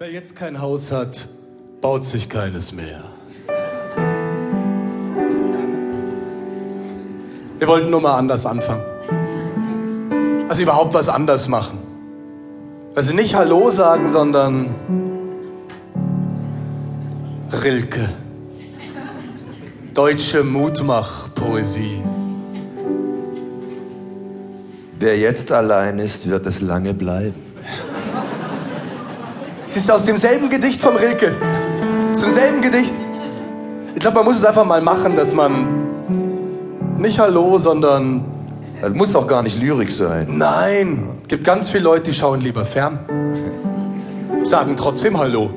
Wer jetzt kein Haus hat, baut sich keines mehr. Wir wollten nur mal anders anfangen. Also überhaupt was anders machen. Also nicht Hallo sagen, sondern Rilke. Deutsche Mutmach-Poesie. Wer jetzt allein ist, wird es lange bleiben. Sie ist aus demselben Gedicht vom Rilke. Zum selben Gedicht. Ich glaube, man muss es einfach mal machen, dass man nicht Hallo, sondern Das muss auch gar nicht Lyrik sein. Nein. Gibt ganz viele Leute, die schauen lieber fern. Sagen trotzdem Hallo.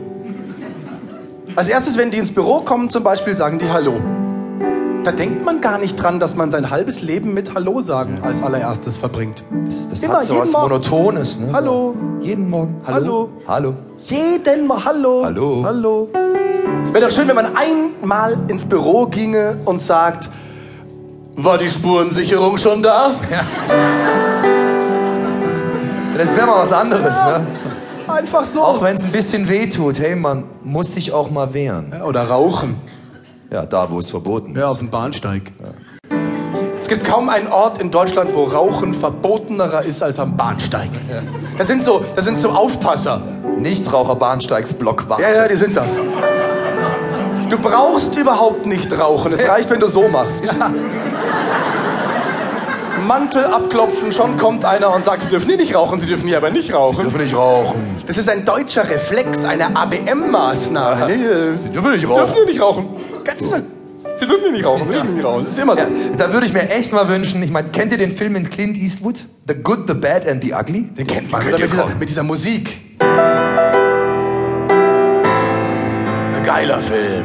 Als erstes, wenn die ins Büro kommen zum Beispiel, sagen die Hallo. Da denkt man gar nicht dran, dass man sein halbes Leben mit Hallo sagen als allererstes verbringt. Das, das Immer, hat so was. Monotones, ne? Hallo. Jeden Morgen. Hallo. Hallo. Jeden Mal Hallo. Hallo. Hallo. Wäre doch schön, wenn man einmal ins Büro ginge und sagt, war die Spurensicherung schon da? Das wäre mal was anderes, Ja. ne? Einfach so. Auch wenn es ein bisschen weh tut. Hey, man muss sich auch mal wehren. Ja, Oder rauchen. Ja, da, wo es verboten ist. Ja, auf dem Bahnsteig. Es gibt kaum einen Ort in Deutschland, wo Rauchen verbotenerer ist als am Bahnsteig. Das sind so, das sind so Aufpasser. Nichtraucher-Bahnsteigsblock warte. Ja, ja, die sind da. Du brauchst überhaupt nicht rauchen. Es reicht, wenn du so machst. Mantel abklopfen, schon kommt einer und sagt, sie dürfen hier nicht rauchen, sie dürfen hier aber nicht rauchen. Dürfen nicht rauchen. Das ist ein deutscher Reflex, eine ABM-Maßnahme. Äh, Sie dürfen nicht Sie rauchen. dürfen hier nicht rauchen. Ganz Sie dürfen hier nicht rauchen. Sie dürfen nicht rauchen. Das ist immer so. Ja, da würde ich mir echt mal wünschen, ich meine, kennt ihr den Film mit Clint Eastwood? The Good, The Bad and The Ugly? Den kennt man mit dieser, mit dieser Musik. Ein geiler Film.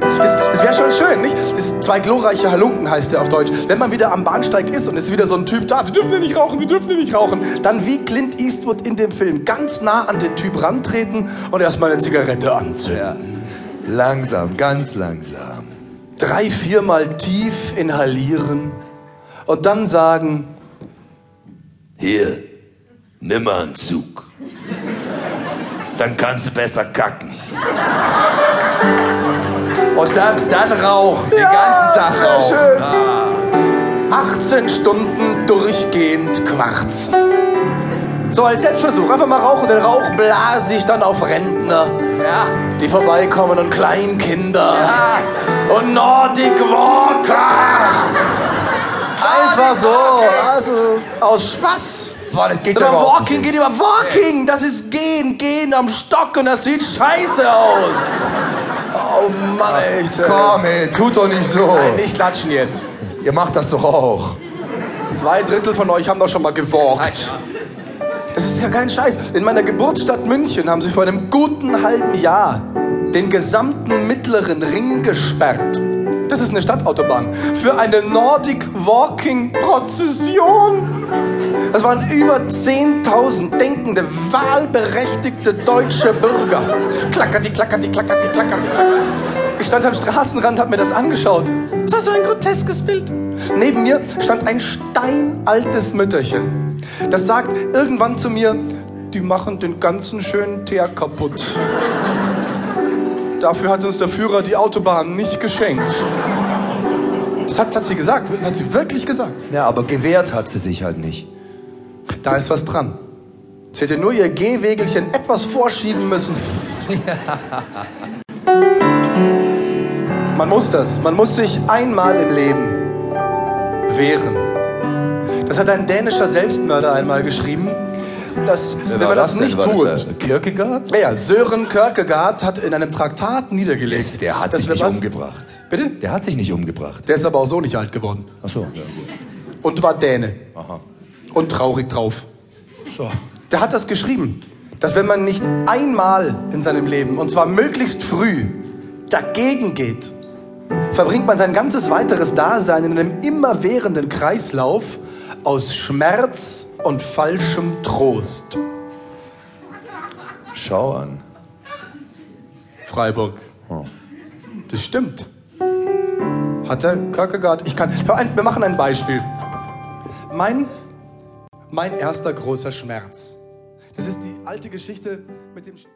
Das, das wäre schon schön, nicht? Das zwei glorreiche Halunken heißt der auf Deutsch. Wenn man wieder am Bahnsteig ist und es ist wieder so ein Typ da, sie dürfen hier nicht rauchen, sie dürfen hier nicht rauchen, dann wie Clint Eastwood in dem Film ganz nah an den Typ rantreten und erstmal eine Zigarette anzünden. Ja. Langsam, ganz langsam. Drei, viermal tief inhalieren und dann sagen, Hier, nimm mal einen Zug. Dann kannst du besser kacken. Und dann, dann rauchen, den Ja, ganzen Tag rauchen. schön. 18 Stunden durchgehend quarzen. So als Selbstversuch, einfach mal rauchen. Den Rauch blase ich dann auf Rentner, Ja. die vorbeikommen und Kleinkinder. Ja. Und Nordic Walker. Einfach so, also aus Spaß. Boah, das geht ja Über überhaupt Walking nicht. geht über Walking. Das ist Gehen, Gehen am Stock und das sieht scheiße aus. Oh Mann, ey. Komm, ey, tut doch nicht so. Nein, nicht klatschen jetzt. Ihr macht das doch auch. Zwei Drittel von euch haben doch schon mal gewalkt. Das ist ja kein Scheiß. In meiner Geburtsstadt München haben sie vor einem guten halben Jahr den gesamten mittleren Ring gesperrt. Das ist eine Stadtautobahn. Für eine Nordic Walking Prozession. Das waren über 10.000 denkende, wahlberechtigte deutsche Bürger. Klackerti, klackerti, klackerti, klackerti, klackerti. Ich stand am Straßenrand, hab mir das angeschaut. Das war so ein groteskes Bild. Neben mir stand ein steinaltes Mütterchen. Das sagt irgendwann zu mir, die machen den ganzen schönen Teer kaputt. Dafür hat uns der Führer die Autobahn nicht geschenkt. Das hat, hat sie gesagt, das hat sie wirklich gesagt. Ja, aber gewehrt hat sie sich halt nicht. Da ist was dran. Sie hätte nur ihr Gehwegelchen etwas vorschieben müssen. Man muss das. Man muss sich einmal im Leben wehren. Das hat ein dänischer Selbstmörder einmal geschrieben, dass, wenn man das, denn? nicht tut. Das, Kierkegaard? Ja, Sören Kierkegaard hat in einem Traktat niedergelegt. Der hat sich nicht was- umgebracht. Bitte? Der hat sich nicht umgebracht. Der ist aber auch so nicht alt geworden. Ach so, ja. Und war Däne. Aha. Und traurig drauf. So. Der hat das geschrieben, dass wenn man nicht einmal in seinem Leben, und zwar möglichst früh, dagegen geht, verbringt man sein ganzes weiteres Dasein in einem immerwährenden Kreislauf aus Schmerz und falschem Trost. Schau an. Freiburg. Das stimmt. Hat der Kierkegaard. Ich kann. Ein, wir machen ein Beispiel. Mein, mein erster großer Schmerz. Das ist die alte Geschichte mit dem. Sto